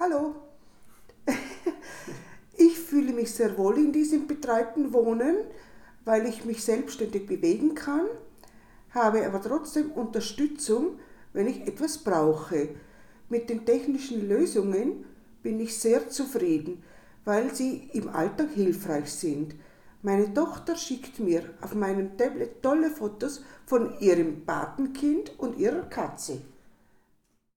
Hallo. Ich fühle mich sehr wohl in diesem betreuten Wohnen, weil ich mich selbstständig bewegen kann, habe aber trotzdem Unterstützung, wenn ich etwas brauche. Mit den technischen Lösungen bin ich sehr zufrieden, weil sie im Alltag hilfreich sind. Meine Tochter schickt mir auf meinem Tablet tolle Fotos von ihrem Patenkind und ihrer Katze.